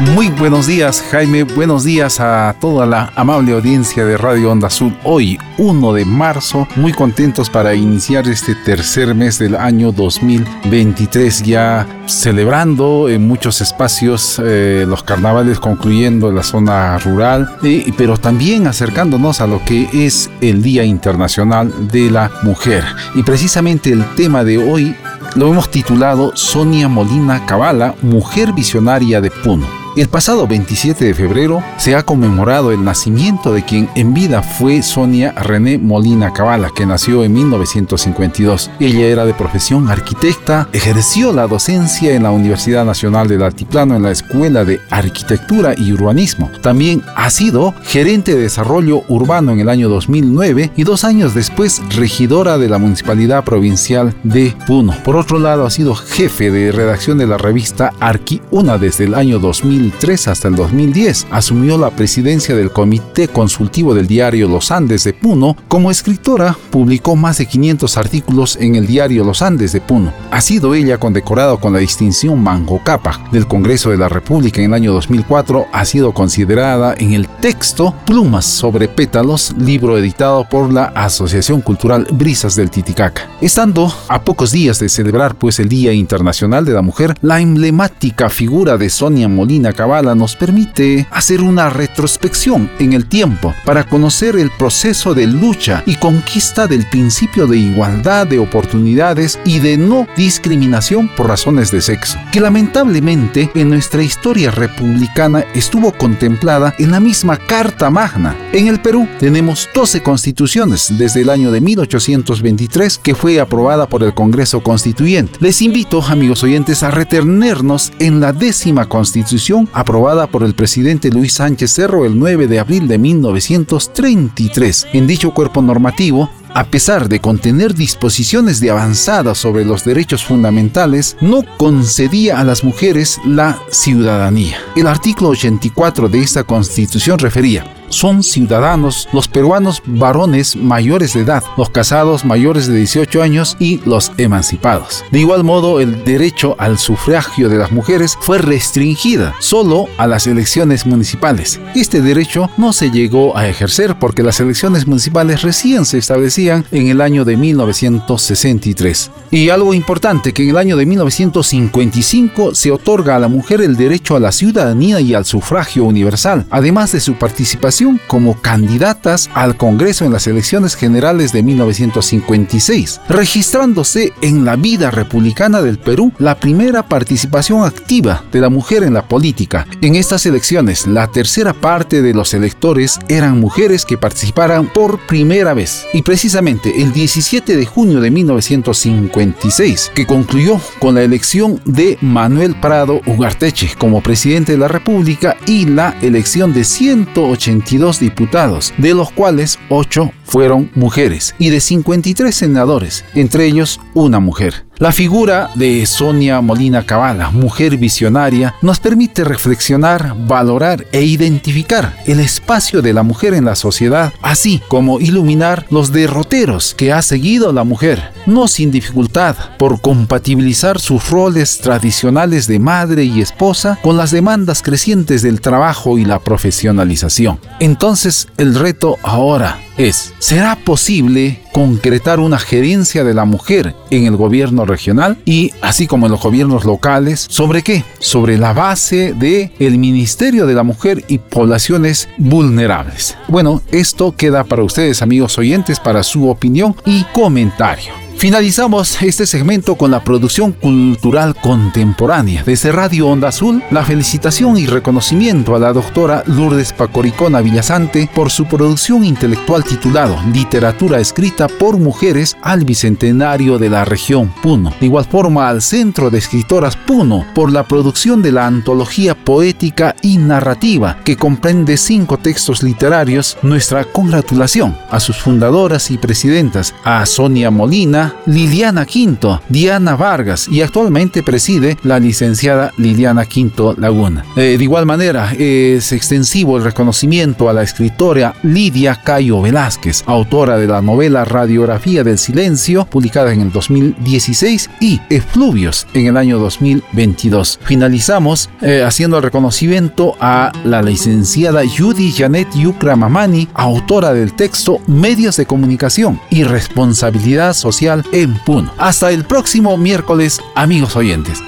Muy buenos días Jaime, buenos días a toda la amable audiencia de Radio Onda Azul. Hoy, 1 de marzo, muy contentos para iniciar este tercer mes del año 2023, ya celebrando en muchos espacios eh, los carnavales, concluyendo en la zona rural, pero también acercándonos a lo que es el Día Internacional de la Mujer. Y precisamente el tema de hoy lo hemos titulado Sonia Molina Cabala, Mujer Visionaria de Puno. El pasado 27 de febrero se ha conmemorado el nacimiento de quien en vida fue Sonia René Molina Cabala, que nació en 1952. Ella era de profesión arquitecta, ejerció la docencia en la Universidad Nacional del Altiplano en la Escuela de Arquitectura y Urbanismo. También ha sido gerente de desarrollo urbano en el año 2009 y dos años después regidora de la Municipalidad Provincial de Puno. Por otro lado, ha sido jefe de redacción de la revista Arqui Una desde el año 2000 2003 hasta el 2010. Asumió la presidencia del Comité Consultivo del diario Los Andes de Puno. Como escritora, publicó más de 500 artículos en el diario Los Andes de Puno. Ha sido ella condecorada con la distinción Mango Capa del Congreso de la República en el año 2004. Ha sido considerada en el texto Plumas sobre pétalos, libro editado por la Asociación Cultural Brisas del Titicaca. Estando a pocos días de celebrar pues el Día Internacional de la Mujer, la emblemática figura de Sonia Molina Cabala nos permite hacer una retrospección en el tiempo para conocer el proceso de lucha y conquista del principio de igualdad de oportunidades y de no discriminación por razones de sexo, que lamentablemente en nuestra historia republicana estuvo contemplada en la misma Carta Magna. En el Perú tenemos 12 constituciones desde el año de 1823 que fue aprobada por el Congreso Constituyente. Les invito, amigos oyentes, a retenernos en la décima constitución aprobada por el presidente Luis Sánchez Cerro el 9 de abril de 1933. En dicho cuerpo normativo, a pesar de contener disposiciones de avanzada sobre los derechos fundamentales, no concedía a las mujeres la ciudadanía. El artículo 84 de esta constitución refería, son ciudadanos los peruanos varones mayores de edad, los casados mayores de 18 años y los emancipados. De igual modo, el derecho al sufragio de las mujeres fue restringida solo a las elecciones municipales. Este derecho no se llegó a ejercer porque las elecciones municipales recién se establecían en el año de 1963. Y algo importante, que en el año de 1955 se otorga a la mujer el derecho a la ciudadanía y al sufragio universal, además de su participación como candidatas al Congreso en las elecciones generales de 1956, registrándose en la vida republicana del Perú la primera participación activa de la mujer en la política. En estas elecciones, la tercera parte de los electores eran mujeres que participaran por primera vez. Y precisamente el 17 de junio de 1956, que concluyó con la elección de Manuel Prado Ugarteche como presidente de la República y la elección de 180 diputados, de los cuales 8 fueron mujeres y de 53 senadores, entre ellos una mujer. La figura de Sonia Molina Cabala, mujer visionaria, nos permite reflexionar, valorar e identificar el espacio de la mujer en la sociedad, así como iluminar los derroteros que ha seguido la mujer, no sin dificultad, por compatibilizar sus roles tradicionales de madre y esposa con las demandas crecientes del trabajo y la profesionalización. Entonces, el reto ahora es, ¿será posible concretar una gerencia de la mujer en el gobierno regional y así como en los gobiernos locales? ¿Sobre qué? Sobre la base de el Ministerio de la Mujer y Poblaciones Vulnerables. Bueno, esto queda para ustedes amigos oyentes para su opinión y comentario. Finalizamos este segmento con la producción cultural contemporánea. Desde Radio Onda Azul, la felicitación y reconocimiento a la doctora Lourdes Pacoricona Villasante por su producción intelectual titulado Literatura escrita por mujeres al Bicentenario de la región Puno. De igual forma al Centro de Escritoras Puno por la producción de la antología poética y narrativa que comprende cinco textos literarios. Nuestra congratulación a sus fundadoras y presidentas, a Sonia Molina, Liliana Quinto, Diana Vargas y actualmente preside la licenciada Liliana Quinto Laguna. Eh, de igual manera, es extensivo el reconocimiento a la escritora Lidia Cayo Velázquez, autora de la novela Radiografía del Silencio, publicada en el 2016, y Efluvios en el año 2022. Finalizamos eh, haciendo el reconocimiento a la licenciada Judy Janet Yucra Mamani, autora del texto Medios de Comunicación y Responsabilidad Social en Puno. Hasta el próximo miércoles, amigos oyentes.